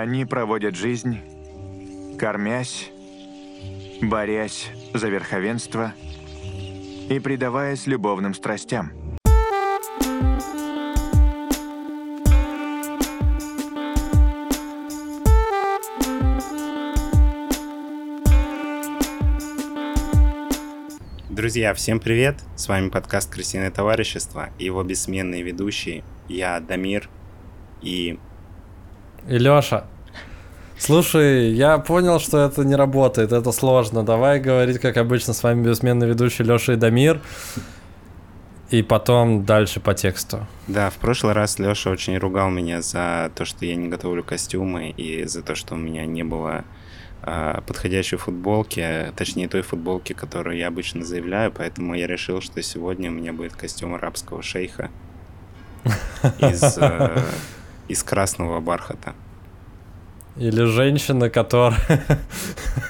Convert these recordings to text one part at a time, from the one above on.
Они проводят жизнь, кормясь, борясь за верховенство и предаваясь любовным страстям. Друзья, всем привет! С вами подкаст «Крысиное товарищество» и его бессменные ведущие. Я Дамир и... И Лёша. Слушай, я понял, что это не работает, это сложно. Давай говорить, как обычно, с вами бессменный ведущий Лёша и Дамир. И потом дальше по тексту. Да, в прошлый раз Лёша очень ругал меня за то, что я не готовлю костюмы, и за то, что у меня не было а, подходящей футболки, точнее той футболки, которую я обычно заявляю, поэтому я решил, что сегодня у меня будет костюм арабского шейха из, э, из красного бархата. Или женщина, которая,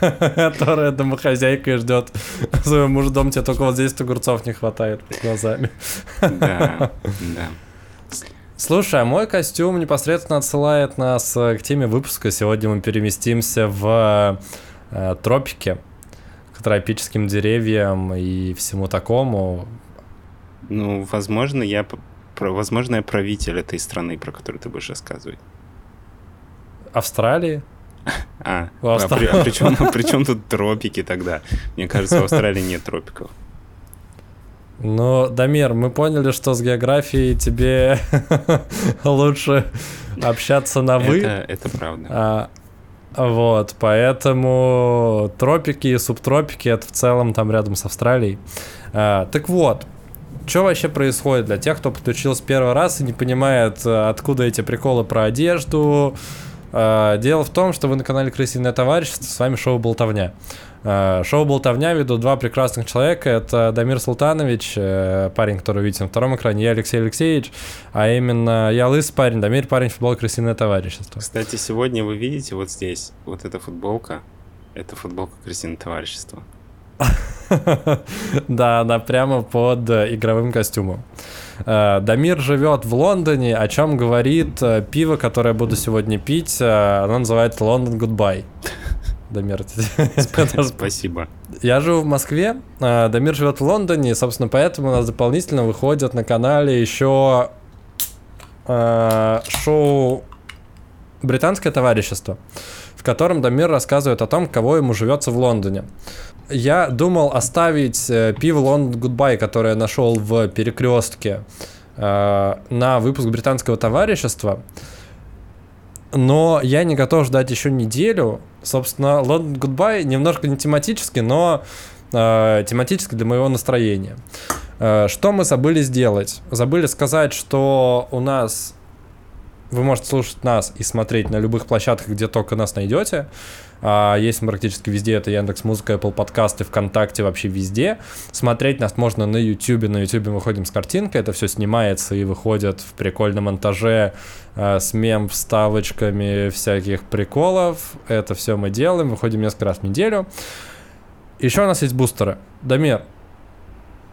которая домохозяйка и ждет своего мужа дом, тебе только вот здесь огурцов не хватает под глазами. Да, да. Слушай, а мой костюм непосредственно отсылает нас э, к теме выпуска. Сегодня мы переместимся в э, тропики, к тропическим деревьям и всему такому. Ну, возможно, я, возможно, правитель этой страны, про которую ты будешь рассказывать. Австралии? А, а, при, а при, чем, при чем тут тропики тогда? Мне кажется, в Австралии нет тропиков. Ну, Дамир, мы поняли, что с географией тебе лучше общаться на «вы». Это, это правда. А, вот, поэтому тропики и субтропики это в целом там рядом с Австралией. А, так вот, что вообще происходит для тех, кто подключился первый раз и не понимает, откуда эти приколы про одежду? А, дело в том, что вы на канале Крысиное товарищество, с вами шоу Болтовня. Э, шоу «Болтовня» ведут два прекрасных человека. Это Дамир Султанович, э, парень, который видите на втором экране, и Алексей Алексеевич, а именно я лысый парень, Дамир парень, футбол «Крысиное товарищество». Кстати, сегодня вы видите вот здесь, вот эта футболка, это футболка «Крысиное товарищество». Да, она прямо под игровым костюмом. Э, Дамир живет в Лондоне, о чем говорит пиво, которое я буду сегодня пить. Оно называется Лондон Goodbye. Дамир. Спасибо. Я живу в Москве, Дамир живет в Лондоне, и, собственно, поэтому у нас дополнительно выходят на канале еще шоу «Британское товарищество», в котором Дамир рассказывает о том, каково ему живется в Лондоне. Я думал оставить э, пиво London Goodbye, которое я нашел в перекрестке, э, на выпуск британского товарищества, но я не готов ждать еще неделю. Собственно, London Goodbye немножко не тематически, но э, тематически для моего настроения. Э, что мы забыли сделать? Забыли сказать, что у нас вы можете слушать нас и смотреть на любых площадках, где только нас найдете. А, есть практически везде, это Яндекс Музыка, Apple подкасты, ВКонтакте, вообще везде. Смотреть нас можно на YouTube, на YouTube мы выходим с картинкой, это все снимается и выходит в прикольном монтаже а, с мем вставочками всяких приколов. Это все мы делаем, выходим несколько раз в неделю. Еще у нас есть бустеры. Дамир,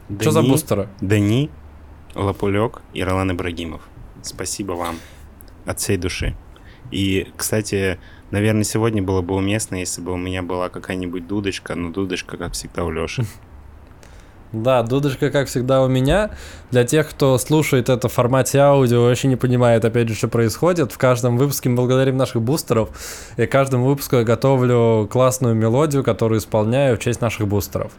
Дани, что за бустеры? Дани, Лапулек и Ролан Ибрагимов. Спасибо вам от всей души. И, кстати, Наверное, сегодня было бы уместно, если бы у меня была какая-нибудь дудочка, но дудочка, как всегда, у Леши. Да, дудочка, как всегда, у меня. Для тех, кто слушает это в формате аудио, вообще не понимает, опять же, что происходит. В каждом выпуске мы благодарим наших бустеров. И каждому выпуску я готовлю классную мелодию, которую исполняю в честь наших бустеров.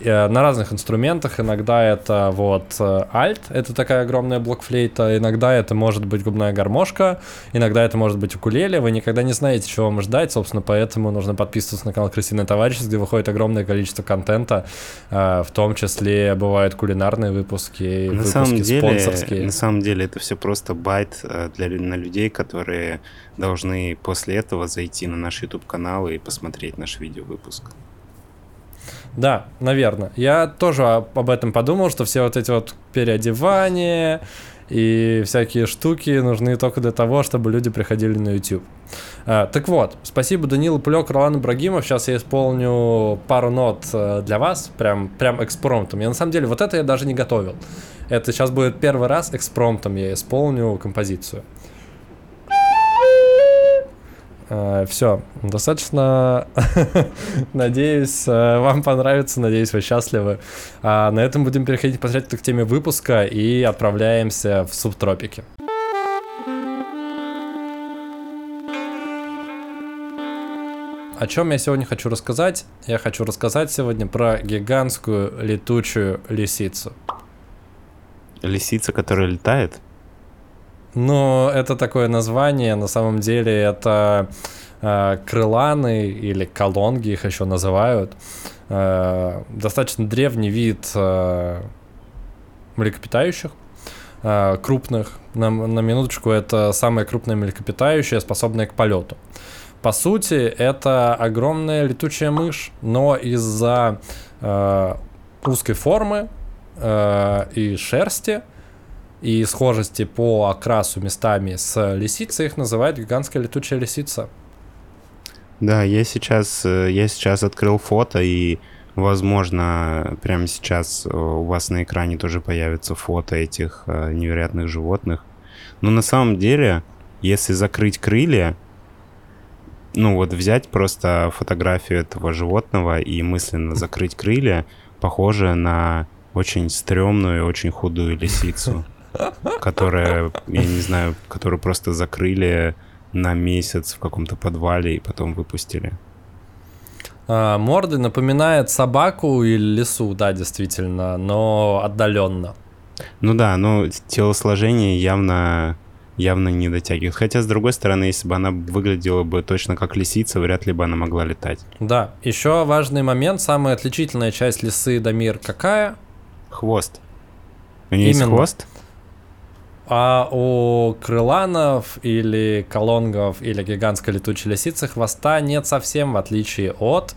Э, на разных инструментах. Иногда это вот альт, э, это такая огромная блокфлейта, иногда это может быть губная гармошка, иногда это может быть укулеле. Вы никогда не знаете, чего вам ждать, собственно, поэтому нужно подписываться на канал Крысиное товарищество, где выходит огромное количество контента, э, в том числе бывают кулинарные выпуски, на выпуски самом деле, спонсорские. На самом деле это все просто байт для на людей, которые должны после этого зайти на наш YouTube канал и посмотреть наш видеовыпуск. Да, наверное. Я тоже об этом подумал, что все вот эти вот переодевания и всякие штуки нужны только для того, чтобы люди приходили на YouTube. А, так вот, спасибо Данилу Пулек, Ролан Ибрагимов. Сейчас я исполню пару нот э, для вас, прям, прям экспромтом. Я на самом деле вот это я даже не готовил. Это сейчас будет первый раз экспромтом я исполню композицию. Все, достаточно. надеюсь, э, вам понравится, надеюсь, вы счастливы. А на этом будем переходить посмотреть к теме выпуска и отправляемся в субтропики. О чем я сегодня хочу рассказать? Я хочу рассказать сегодня про гигантскую летучую лисицу. Лисица, которая летает? Ну, это такое название, на самом деле это э, крыланы или колонги их еще называют. Э, достаточно древний вид э, млекопитающих э, крупных. На, на минуточку это самое крупное млекопитающее, способное к полету. По сути, это огромная летучая мышь, но из-за э, узкой формы э, и шерсти и схожести по окрасу местами с лисицей их называют гигантская летучая лисица. Да, я сейчас, э, я сейчас открыл фото, и, возможно, прямо сейчас э, у вас на экране тоже появится фото этих э, невероятных животных. Но на самом деле, если закрыть крылья, ну вот взять просто фотографию этого животного и мысленно закрыть крылья, похоже на очень стрёмную, очень худую лисицу, которая, я не знаю, которую просто закрыли на месяц в каком-то подвале и потом выпустили. А, морды напоминает собаку или лису, да, действительно, но отдаленно. Ну да, но телосложение явно явно не дотягивает. Хотя, с другой стороны, если бы она выглядела бы точно как лисица, вряд ли бы она могла летать. Да, еще важный момент, самая отличительная часть лисы Дамир какая? Хвост. У нее есть Именно. хвост? А у крыланов или колонгов или гигантской летучей лисицы хвоста нет совсем, в отличие от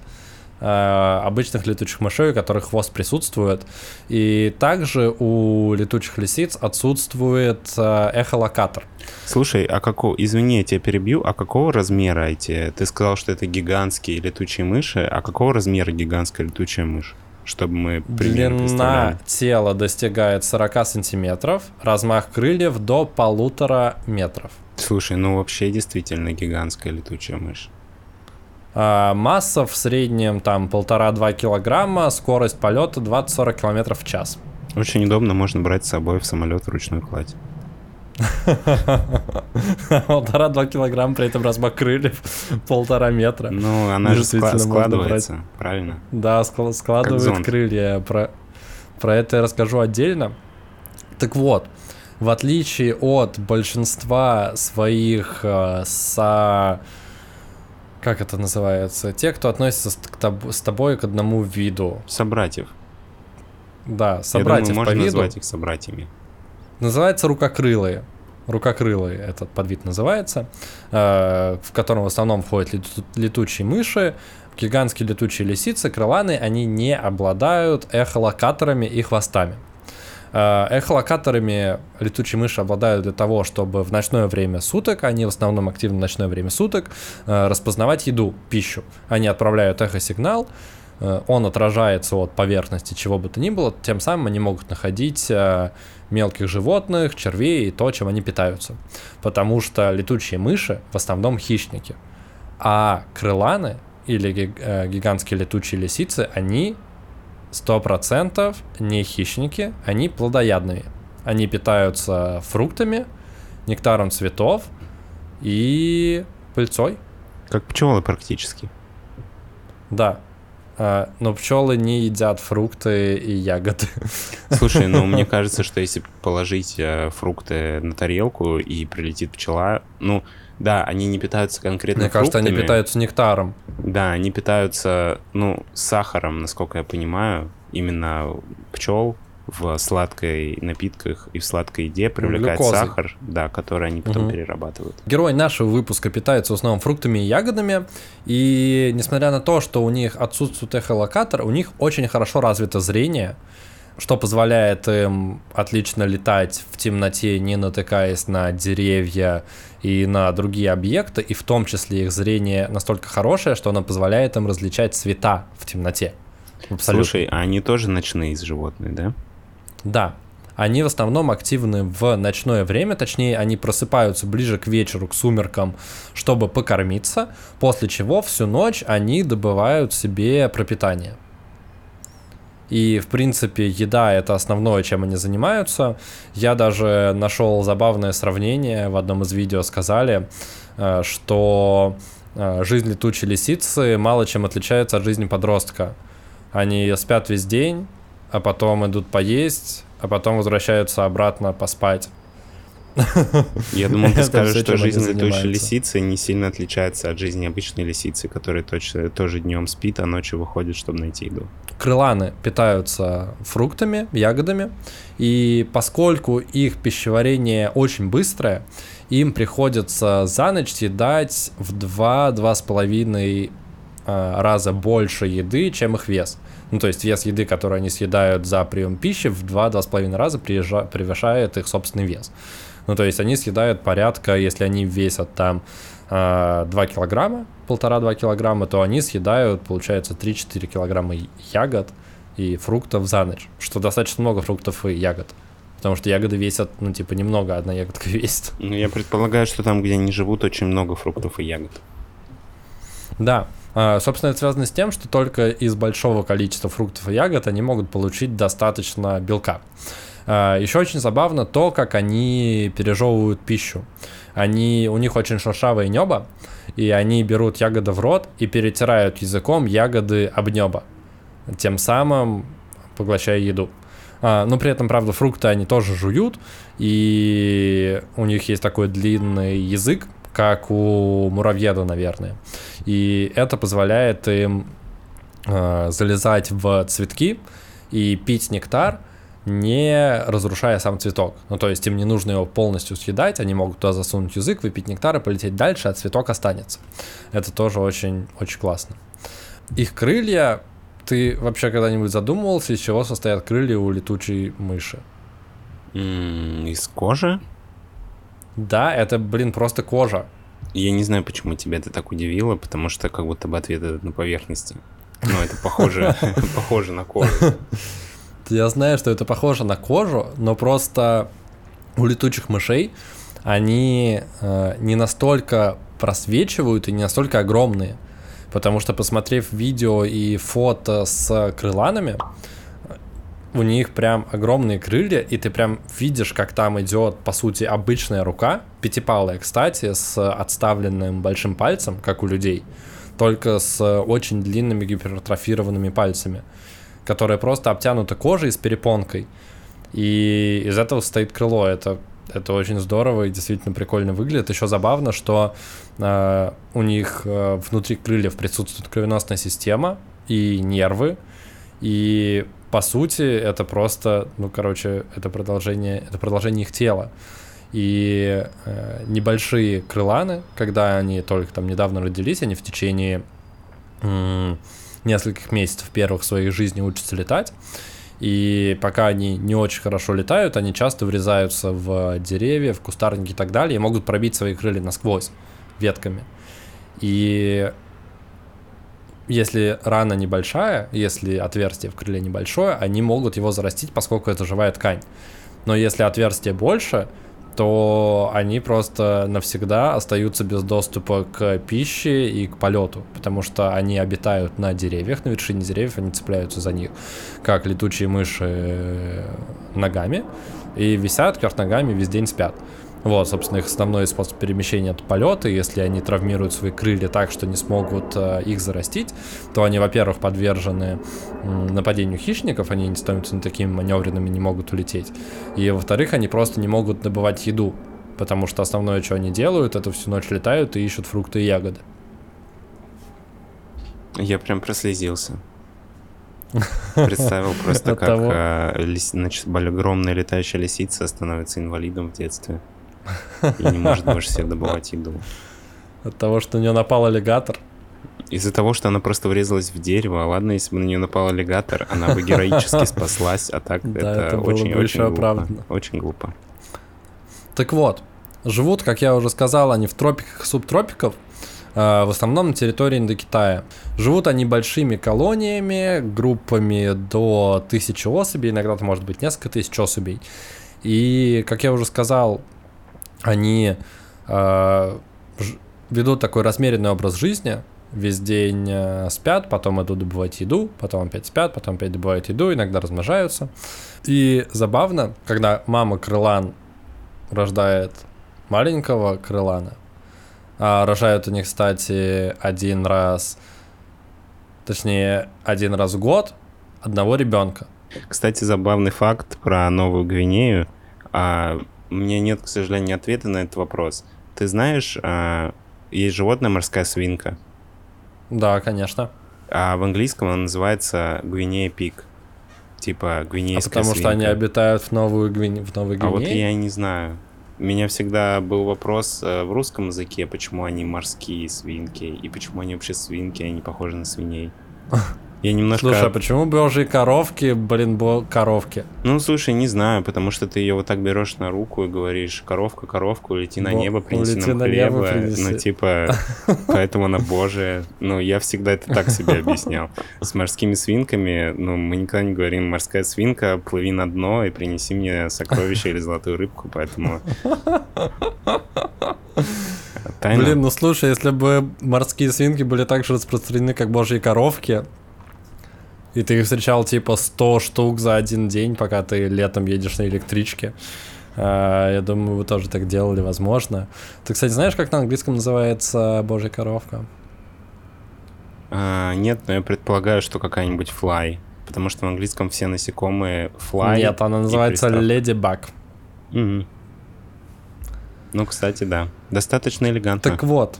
э, обычных летучих мышей, у которых хвост присутствует. И также у летучих лисиц отсутствует э, эхолокатор. Слушай, а какого, извини, я тебя перебью, а какого размера эти? Ты сказал, что это гигантские летучие мыши, а какого размера гигантская летучая мышь? Чтобы мы примерно Длина тела достигает 40 сантиметров, размах крыльев до полутора метров. Слушай, ну вообще действительно гигантская летучая мышь. А, масса в среднем там полтора-два килограмма, скорость полета 20-40 километров в час. Очень удобно, можно брать с собой в самолет ручную кладь. Полтора-два килограмма, при этом размах крыльев полтора метра. Ну, она же складывается, правильно? Да, скла- складывает крылья. Про, про это я расскажу отдельно. Так вот, в отличие от большинства своих э, со... Как это называется? Те, кто относится с, с тобой к одному виду. Собратьев. Да, Я собратьев думаю, по можно виду. назвать их собратьями. Называется рукокрылые. Рукокрылые этот подвид называется, э, в котором в основном входят лету- летучие мыши, гигантские летучие лисицы, крыланы, они не обладают эхолокаторами и хвостами. Э, Эхолокаторами летучие мыши обладают для того, чтобы в ночное время суток, они в основном активны в ночное время суток, э, распознавать еду, пищу. Они отправляют эхосигнал, он отражается от поверхности чего бы то ни было, тем самым они могут находить мелких животных, червей и то, чем они питаются. Потому что летучие мыши в основном хищники. А крыланы или э, гигантские летучие лисицы, они 100% не хищники, они плодоядные. Они питаются фруктами, нектаром цветов и пыльцой. Как пчелы практически. Да. А, Но пчелы не едят фрукты и ягоды. Слушай, ну мне кажется, что если положить э, фрукты на тарелку и прилетит пчела, ну да, они не питаются конкретно Мне кажется, они фруктами. питаются нектаром. Да, они питаются, ну, сахаром, насколько я понимаю, именно пчел в сладкой напитках и в сладкой еде привлекает глюкозой. сахар, да, который они потом Мгм. перерабатывают. Герой нашего выпуска питается в основном фруктами и ягодами, и несмотря на то, что у них отсутствует эхолокатор, у них очень хорошо развито зрение, что позволяет им отлично летать в темноте, не натыкаясь на деревья и на другие объекты, и в том числе их зрение настолько хорошее, что оно позволяет им различать цвета в темноте. Абсолютно. Слушай, а они тоже ночные животные, да? Да. они в основном активны в ночное время, точнее, они просыпаются ближе к вечеру, к сумеркам, чтобы покормиться, после чего всю ночь они добывают себе пропитание. И, в принципе, еда — это основное, чем они занимаются. Я даже нашел забавное сравнение, в одном из видео сказали, э, что э, жизнь летучей лисицы мало чем отличается от жизни подростка. Они спят весь день, а потом идут поесть, а потом возвращаются обратно поспать. Я думал, ты скажешь, что жизнь летучей лисицы не сильно отличается от жизни обычной лисицы, которая точно, тоже днем спит, а ночью выходит, чтобы найти еду. Крыланы питаются фруктами, ягодами, и поскольку их пищеварение очень быстрое, им приходится за ночь съедать в 2-2,5 а, раза больше еды, чем их вес. Ну, то есть вес еды, который они съедают за прием пищи, в 2-2,5 раза превышает их собственный вес. Ну, то есть они съедают порядка, если они весят там а, 2 килограмма, полтора-два килограмма, то они съедают, получается, 3-4 килограмма ягод и фруктов за ночь, что достаточно много фруктов и ягод. Потому что ягоды весят, ну, типа, немного, одна ягодка весит. Ну, я предполагаю, что там, где они живут, очень много фруктов и ягод. Да, собственно, это связано с тем, что только из большого количества фруктов и ягод они могут получить достаточно белка. Еще очень забавно то, как они пережевывают пищу. Они, у них очень шершавое небо, и они берут ягоды в рот и перетирают языком ягоды об небо, тем самым поглощая еду. А, но при этом, правда, фрукты они тоже жуют, и у них есть такой длинный язык, как у муравьеда, наверное. И это позволяет им э, залезать в цветки и пить нектар, не разрушая сам цветок. Ну, то есть им не нужно его полностью съедать, они могут туда засунуть язык, выпить нектар и полететь дальше, а цветок останется. Это тоже очень, очень классно. Их крылья, ты вообще когда-нибудь задумывался, из чего состоят крылья у летучей мыши? Из кожи? Да, это, блин, просто кожа. Я не знаю, почему тебя это так удивило, потому что как будто бы ответ этот на поверхности. Ну, это похоже, похоже на кожу. Я знаю, что это похоже на кожу, но просто у летучих мышей они э, не настолько просвечивают и не настолько огромные. Потому что, посмотрев видео и фото с крыланами, у них прям огромные крылья, и ты прям видишь, как там идет, по сути, обычная рука, пятипалая, кстати, с отставленным большим пальцем, как у людей, только с очень длинными гипертрофированными пальцами, которая просто обтянута кожей с перепонкой. И из этого состоит крыло. Это, это очень здорово и действительно прикольно выглядит. Еще забавно, что э, у них э, внутри крыльев присутствует кровеносная система и нервы. И по сути это просто, ну короче, это продолжение, это продолжение их тела. И э, небольшие крыланы, когда они только там недавно родились, они в течение м, нескольких месяцев первых своей жизни учатся летать. И пока они не очень хорошо летают, они часто врезаются в деревья, в кустарники и так далее, и могут пробить свои крылья насквозь ветками. И если рана небольшая, если отверстие в крыле небольшое, они могут его зарастить, поскольку это живая ткань. Но если отверстие больше, то они просто навсегда остаются без доступа к пище и к полету, потому что они обитают на деревьях, на вершине деревьев, они цепляются за них, как летучие мыши э, ногами, и висят кверх ногами, весь день спят. Вот, собственно, их основной способ перемещения это полет, и если они травмируют свои крылья так, что не смогут э, их зарастить, то они, во-первых, подвержены нападению хищников, они не становятся такими маневренными, не могут улететь, и, во-вторых, они просто не могут добывать еду, потому что основное, что они делают, это всю ночь летают и ищут фрукты и ягоды. Я прям прослезился. Представил просто, как э, огромная летающая лисица становится инвалидом в детстве и не может больше себе добывать еду. От того, что на нее напал аллигатор. Из-за того, что она просто врезалась в дерево, ладно, если бы на нее напал аллигатор, она бы героически спаслась, а так это очень-очень глупо. Очень глупо. Так вот, живут, как я уже сказал, они в тропиках и субтропиках. э, в основном на территории Индокитая. Живут они большими колониями, группами до тысячи особей, иногда это может быть несколько тысяч особей. И, как я уже сказал, они э, ведут такой размеренный образ жизни, весь день э, спят, потом идут добывать еду, потом опять спят, потом опять добывают еду, иногда размножаются. И забавно, когда мама крылан рождает маленького крылана, а рожают они, кстати, один раз, точнее, один раз в год одного ребенка. Кстати, забавный факт про Новую Гвинею. А, у меня нет, к сожалению, ответа на этот вопрос. Ты знаешь, а, есть животное морская свинка. Да, конечно. А в английском она называется Гвинея пик. Типа А гвинейская потому что они свинка. обитают в Новую Гвине... в Новой А вот Гвинее. я не знаю. У меня всегда был вопрос э, в русском языке, почему они морские свинки, и почему они вообще свинки, они похожи на свиней. Я немножко... Слушай, а почему божьи коровки, блин, бо... коровки? Ну, слушай, не знаю, потому что ты ее вот так берешь на руку и говоришь, коровка, коровка, улети на Бо- небо, принеси улети нам на небо, хлеба. принеси. Ну, типа, поэтому она божия. Ну, я всегда это так себе объяснял. С морскими свинками, ну, мы никогда не говорим, морская свинка, плыви на дно и принеси мне сокровище или золотую рыбку, поэтому... Тайна. Блин, ну слушай, если бы морские свинки были так же распространены, как божьи коровки, и ты их встречал типа 100 штук за один день, пока ты летом едешь на электричке, а, я думаю, вы тоже так делали, возможно. Ты, кстати, знаешь, как на английском называется божья коровка? А, нет, но я предполагаю, что какая-нибудь fly. Потому что в английском все насекомые fly. Нет, она называется леди баг. Мгм. Ну, кстати, да. Достаточно элегантно. Так вот,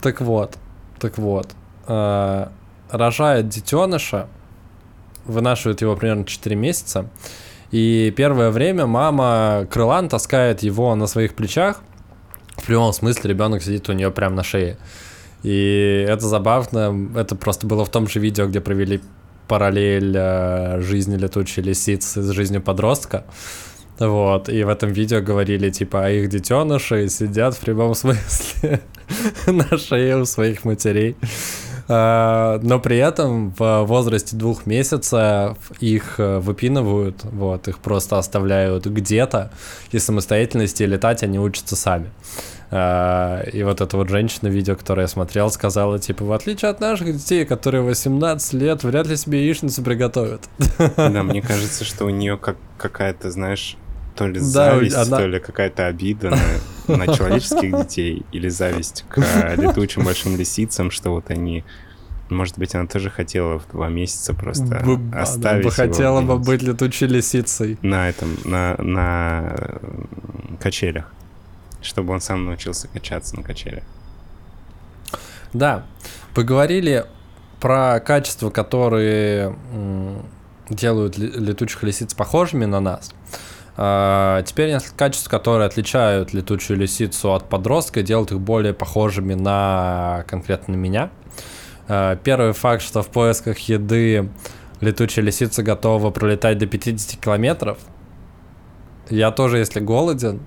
так вот, так вот. э, рожает детеныша, вынашивает его примерно 4 месяца, и первое время мама крылан таскает его на своих плечах, в прямом смысле ребенок сидит у нее прямо на шее. И это забавно, это просто было в том же видео, где провели параллель э, жизни летучей лисицы с жизнью подростка. Вот, и в этом видео говорили, типа, а их детеныши сидят в прямом смысле на шее у своих матерей. А, Но при этом в возрасте двух месяцев их э, выпинывают, вот, их просто оставляют где-то, и самостоятельности летать они учатся сами. А, И вот эта вот женщина, видео, которое я смотрел, сказала, типа, в отличие от наших детей, которые 18 лет, вряд ли себе яичницу приготовят. Да, мне кажется, что у нее как какая-то, знаешь, то ли Да, зависть, она- то ли какая-то обида на, на человеческих детей, или зависть к э, летучим большим лисицам, что вот они... Может быть, она тоже хотела в два месяца просто Б- б- она оставить бы хотела бы быть летучей лисицей. на этом, на, на э, качелях, чтобы он сам научился качаться на качелях. Да, поговорили про качества, которые делают ле- летучих лисиц похожими на нас. А, теперь несколько качеств, которые отличают летучую лисицу от подростка и делают их более похожими на конкретно меня. А, первый факт, что в поисках еды летучая лисица готова пролетать до 50 километров. Я тоже, если голоден,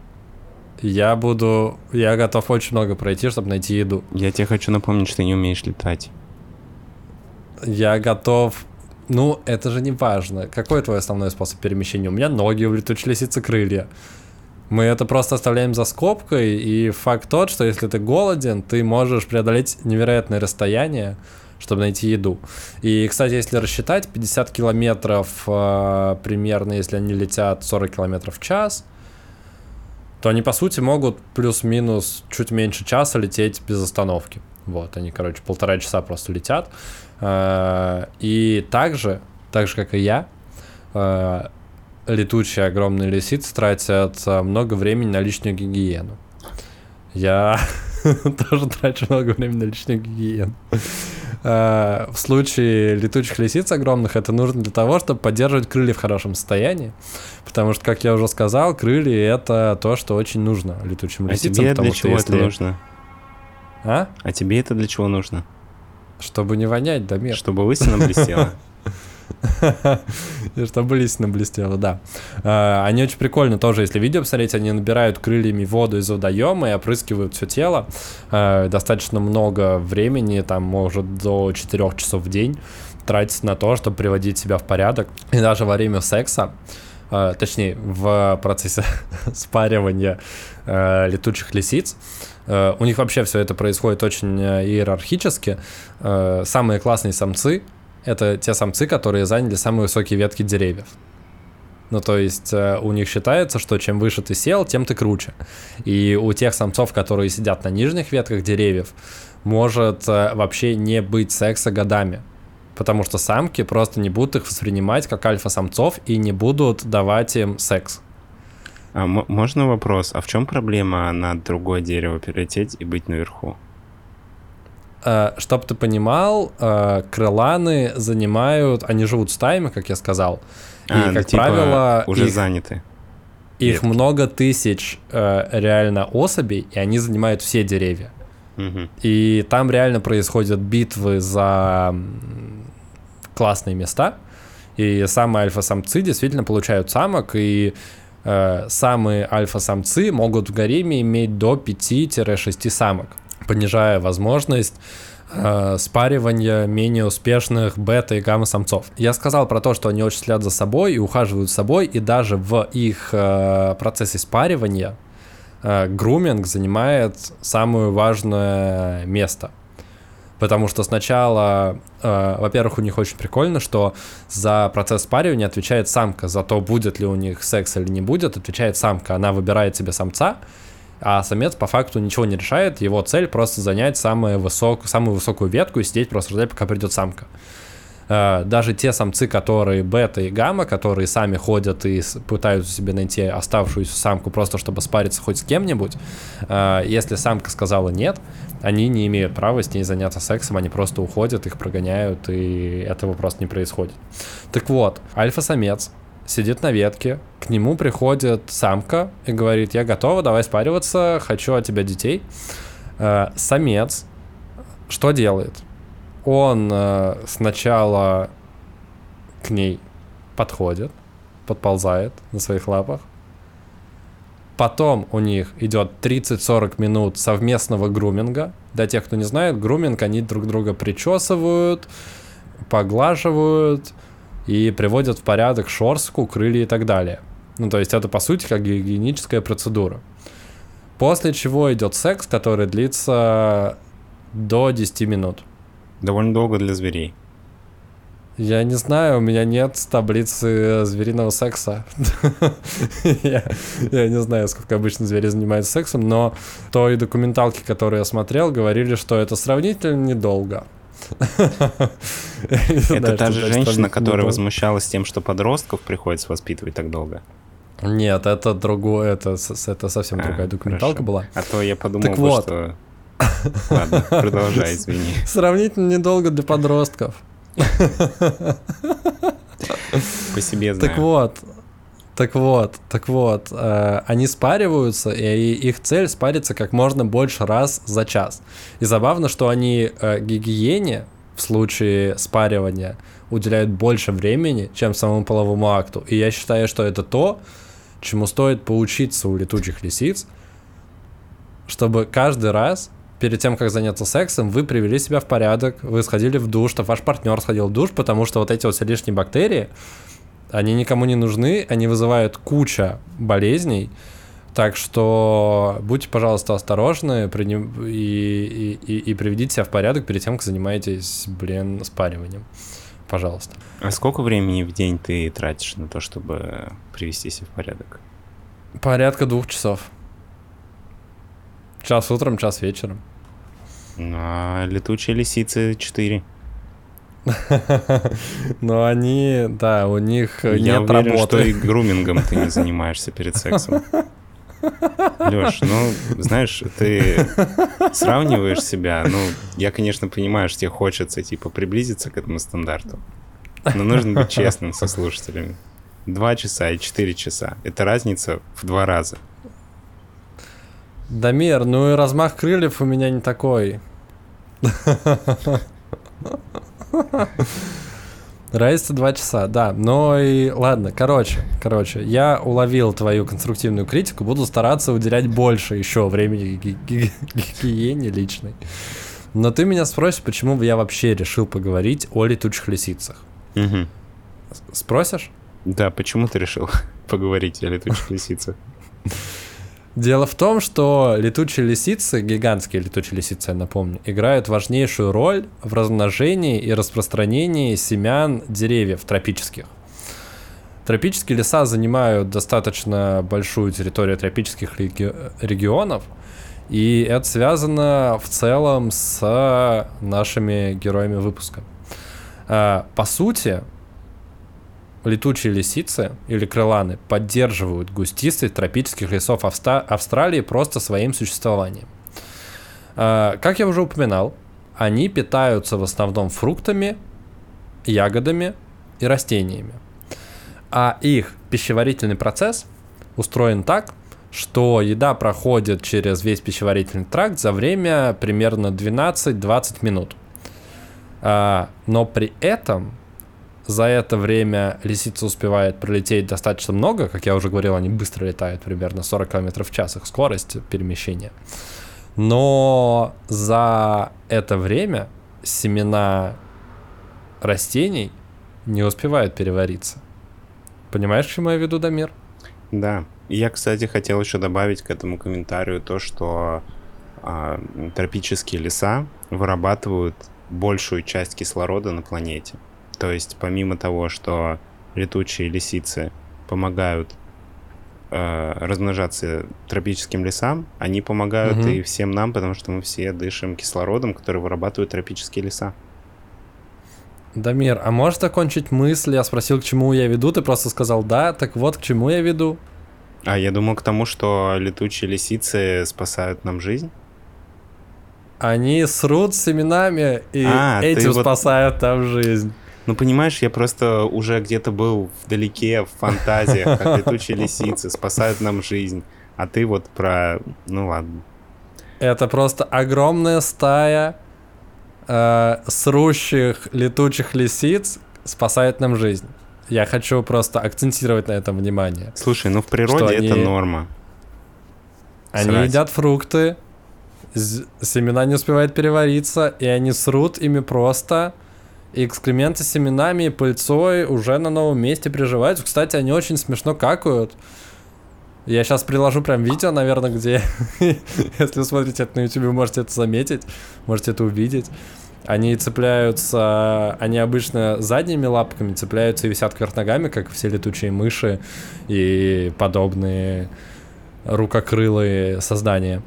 я буду, я готов очень много пройти, чтобы найти еду. Я тебе хочу напомнить, что ты не умеешь летать. Я готов. Ну, это же не важно. Какой твой основной способ перемещения? У меня ноги, у лисицы крылья. Мы это просто оставляем за скобкой, и факт тот, что если ты голоден, ты можешь преодолеть невероятное расстояние, чтобы найти еду. И, кстати, если рассчитать, 50 километров э, примерно, если они летят 40 километров в час, то они, по сути, могут плюс-минус чуть меньше часа лететь без остановки. Вот, они, короче, полтора часа просто летят. Э, И также, так же, как и я, э, летучие огромные лисицы тратят э, много времени на личную гигиену. Я тоже трачу много времени на личную гигиену. В случае летучих лисиц огромных это нужно для того, чтобы поддерживать крылья в хорошем состоянии. Потому что, как я уже сказал, крылья это то, что очень нужно летучим А лисицам. тебе потому для что чего если... это нужно? А? А тебе это для чего нужно? Чтобы не вонять, Дамир. Чтобы лысина блестела? И чтобы лисина блестела, да. А, они очень прикольно тоже, если видео посмотреть, они набирают крыльями воду из водоема и опрыскивают все тело. А, достаточно много времени, там, может, до 4 часов в день тратить на то, чтобы приводить себя в порядок. И даже во время секса, точнее, в процессе спаривания летучих лисиц, у них вообще все это происходит очень иерархически. Самые классные самцы это те самцы, которые заняли самые высокие ветки деревьев. Ну, то есть э, у них считается, что чем выше ты сел, тем ты круче. И у тех самцов, которые сидят на нижних ветках деревьев, может э, вообще не быть секса годами. Потому что самки просто не будут их воспринимать как альфа-самцов и не будут давать им секс. А можно вопрос? А в чем проблема на другое дерево перелететь и быть наверху? Э, Чтобы ты понимал, э, крыланы занимают, они живут стаями, как я сказал. И, а, как типа правило, уже их, заняты. Их Ветки. много тысяч э, реально особей, и они занимают все деревья. Угу. И там реально происходят битвы за классные места. И самые альфа-самцы действительно получают самок, и э, самые альфа-самцы могут в гареме иметь до 5-6 самок понижая возможность э, спаривания менее успешных бета и гамма-самцов. Я сказал про то, что они очень следят за собой и ухаживают за собой, и даже в их э, процессе спаривания э, груминг занимает самое важное место. Потому что сначала, э, во-первых, у них очень прикольно, что за процесс спаривания отвечает самка, за то, будет ли у них секс или не будет, отвечает самка. Она выбирает себе самца, а самец по факту ничего не решает, его цель просто занять самую, высок, самую высокую ветку и сидеть просто ждать, пока придет самка. Э, даже те самцы, которые бета и гамма, которые сами ходят и пытаются себе найти оставшуюся самку просто чтобы спариться хоть с кем-нибудь, э, если самка сказала нет, они не имеют права с ней заняться сексом, они просто уходят, их прогоняют, и этого просто не происходит. Так вот, альфа-самец сидит на ветке, к нему приходит самка и говорит, я готова, давай спариваться, хочу от тебя детей. Э, самец что делает? Он э, сначала к ней подходит, подползает на своих лапах, Потом у них идет 30-40 минут совместного груминга. Для тех, кто не знает, груминг, они друг друга причесывают, поглаживают, и приводят в порядок шорстку, крылья и так далее. Ну, то есть это, по сути, как гигиеническая процедура. После чего идет секс, который длится до 10 минут. Довольно долго для зверей. Я не знаю, у меня нет таблицы звериного секса. я, я не знаю, сколько обычно звери занимаются сексом, но той документалки, которую я смотрел, говорили, что это сравнительно недолго. Это та же женщина, которая возмущалась тем, что подростков приходится воспитывать так долго. Нет, это другое, это, это совсем а, другая документалка была. А то я подумал, так вот. что... Ладно, продолжай, извини. Сравнительно недолго для подростков. По себе знаю. Так вот, так вот, так вот, э, они спариваются, и их цель спариться как можно больше раз за час. И забавно, что они э, гигиене в случае спаривания уделяют больше времени, чем самому половому акту. И я считаю, что это то, чему стоит поучиться у летучих лисиц, чтобы каждый раз перед тем, как заняться сексом, вы привели себя в порядок, вы сходили в душ, чтобы ваш партнер сходил в душ, потому что вот эти вот все лишние бактерии, они никому не нужны, они вызывают куча болезней. Так что будьте, пожалуйста, осторожны и, и, и, и приведите себя в порядок перед тем, как занимаетесь, блин, спариванием. Пожалуйста. А сколько времени в день ты тратишь на то, чтобы привести себя в порядок? Порядка двух часов. Час утром, час вечером. Ну, а летучие лисицы четыре. Но они, да, у них Я нет уверен, работы. что и грумингом ты не занимаешься перед сексом. Леш, ну, знаешь, ты сравниваешь себя, ну, я, конечно, понимаю, что тебе хочется, типа, приблизиться к этому стандарту, но нужно быть честным со слушателями. Два часа и четыре часа. Это разница в два раза. Дамир, ну и размах крыльев у меня не такой. Разница два часа, да. Но и ладно, короче, короче, я уловил твою конструктивную критику, буду стараться уделять больше еще времени ги- ги- гигиене личной. Но ты меня спросишь, почему я вообще решил поговорить о летучих лисицах. С- Спросишь? Да, почему ты решил поговорить о летучих лисицах? Дело в том, что летучие лисицы, гигантские летучие лисицы, я напомню, играют важнейшую роль в размножении и распространении семян деревьев тропических. Тропические леса занимают достаточно большую территорию тропических реги- регионов, и это связано в целом с нашими героями выпуска. А, По сути, летучие лисицы или крыланы поддерживают густистость тропических лесов Авста- Австралии просто своим существованием. А, Как я уже упоминал, они питаются в основном фруктами, ягодами и растениями. А их пищеварительный процесс устроен так, что еда проходит через весь пищеварительный тракт за время примерно 12-20 минут. А, Но при этом за это время лисица успевает пролететь достаточно много, как я уже говорил, они быстро летают, примерно 40 км в час, их скорость перемещения. Но за это время семена растений не успевают перевариться. Понимаешь, к чему я веду, Дамир? Да. Я, кстати, хотел еще добавить к этому комментарию то, что а, тропические леса вырабатывают большую часть кислорода на планете. То есть, помимо того, что летучие лисицы помогают э, размножаться тропическим лесам, они помогают Мгм. и всем нам, потому что мы все дышим кислородом, который вырабатывают тропические леса. Дамир, а можешь закончить мысль? Я спросил, к чему я веду, ты просто сказал да, так вот, к чему я веду. А я думал к тому, что летучие лисицы спасают нам жизнь. Они срут семенами и А, этим вот- спасают там жизнь. Ну, понимаешь, я просто уже где-то был вдалеке, в фантазиях, как летучие лисицы спасают нам жизнь. А ты вот про... Ну ладно. Это просто огромная стая э, срущих летучих лисиц спасает нам жизнь. Я хочу просто акцентировать на этом внимание. Слушай, ну в природе они- это норма. Они Срать. едят фрукты, семена не успевают перевариться, и они срут ими просто. И экскременты с семенами и пыльцой уже на новом месте приживаются. Кстати, они очень смешно какают. Я сейчас приложу прям видео, наверное, где, если смотрите это на YouTube, можете это заметить, можете это увидеть. Они цепляются, они обычно задними лапками цепляются и висят кверх ногами, как все летучие мыши и подобные рукокрылые создания.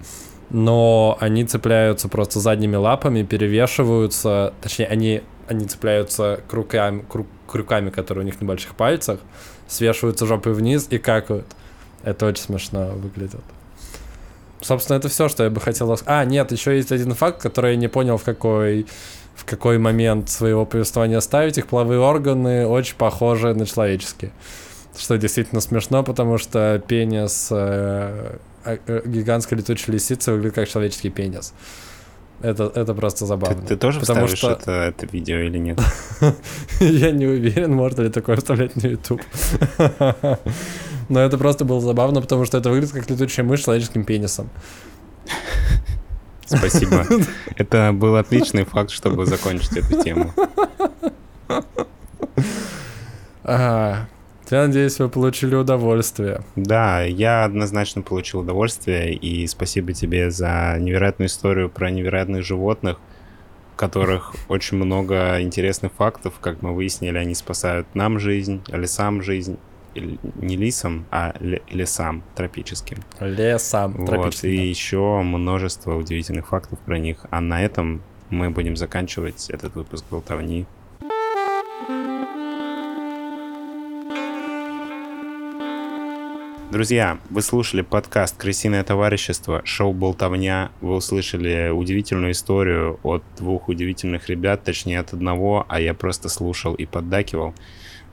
Но они цепляются просто задними лапами, перевешиваются, точнее, они, они цепляются крюками, крю- крюками, которые у них на больших пальцах, свешиваются жопой вниз и какают. Это очень смешно выглядит. Собственно, это все, что я бы хотел... рас- А, нет, еще есть один факт, который я не понял, в какой, в какой момент своего повествования ставить. Их половые органы очень похожи на человеческие. Что действительно смешно, потому что пенис э, э, э, гигантской летучей лисицы выглядит как человеческий пенис. Это, это просто Ты, забавно. ты тоже Потому вставишь что- это, это видео или нет? Я не уверен, можно ли такое вставлять на YouTube. Но это просто было забавно, потому что это выглядит как летучая мышь с человеческим пенисом. Спасибо. Это был отличный факт, чтобы закончить эту тему. Ага. Я надеюсь, вы получили удовольствие. Да, я однозначно получил удовольствие, и спасибо тебе за невероятную историю про невероятных животных, в которых очень много интересных фактов, как мы выяснили, они спасают нам жизнь, лесам жизнь, не лисам, а ле- лесам тропическим. Лесом Вот, тропическим. и да. еще множество удивительных фактов про них. А на этом мы будем заканчивать этот выпуск болтовни. Друзья, вы слушали подкаст «Крысиное товарищество», шоу «Болтовня». Вы услышали удивительную историю от двух удивительных ребят, точнее от одного, а я просто слушал и поддакивал,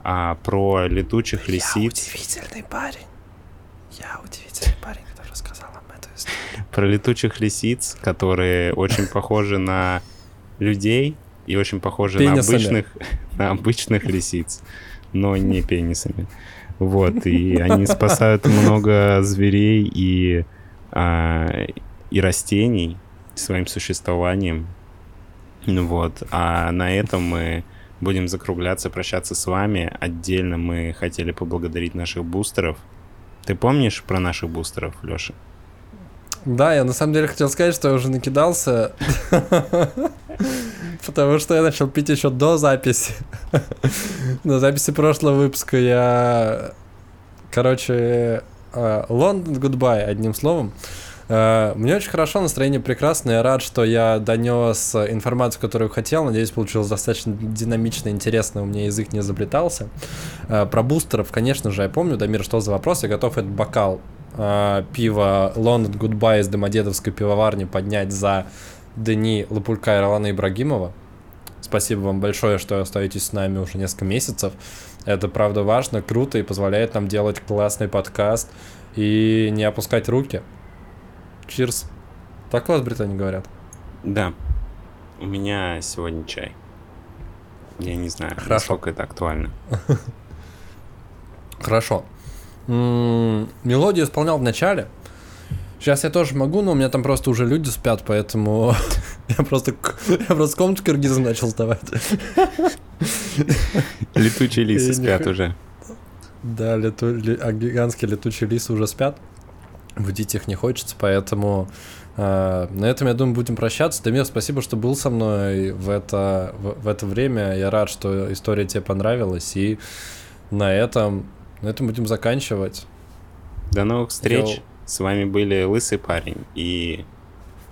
а, про летучих лисиц. удивительный парень. Я удивительный парень, который рассказал вам эту историю. про летучих лисиц, которые очень похожи на людей, и очень похожи на обычных, на обычных лисиц, но не пенисами. Вот, и они спасают много зверей и, а, и растений своим существованием. Вот, а на этом мы будем закругляться, прощаться с вами. Отдельно мы хотели поблагодарить наших бустеров. Ты помнишь про наших бустеров, Леша? Да, я на самом деле хотел сказать, что я уже накидался, потому что я начал пить еще до записи. На записи прошлого выпуска я, короче, Лондон Goodbye, одним словом. Э, Мне очень хорошо, настроение прекрасное. Я рад, что я донес информацию, которую хотел. Надеюсь, получилось достаточно динамично, интересно. У меня язык не изобретался. Э, Про бустеров, конечно же, я помню. Дамир, что за вопрос? Я готов этот бокал э, пива London Goodbye из Домодедовской пивоварни поднять за Дени Лапулька и Ролана Ибрагимова. Спасибо вам большое, что остаетесь с нами уже несколько месяцев. Это правда важно, круто и позволяет нам делать классный подкаст и не опускать руки. Чирс. Так у вас в Британии говорят? Да. У меня сегодня чай. Я не знаю, Хорошо. насколько это актуально. Хорошо. Мелодию исполнял в начале. Сейчас я тоже могу, но у меня там просто уже люди спят, поэтому я просто, я просто комнату киргизам начал сдавать. Летучие лисы спят уже. Да, лету, а гигантские летучие лисы уже спят. Будить их не хочется, поэтому э, на этом, я думаю, будем прощаться. Дамир, спасибо, что был со мной в это, в, в это время. Я рад, что история тебе понравилась. И на этом, на этом будем заканчивать. До новых встреч. Йоу. С вами были Лысый парень и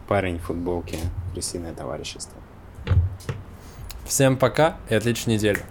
парень в футболке «Крысиное товарищество». Всем пока и отличной недели.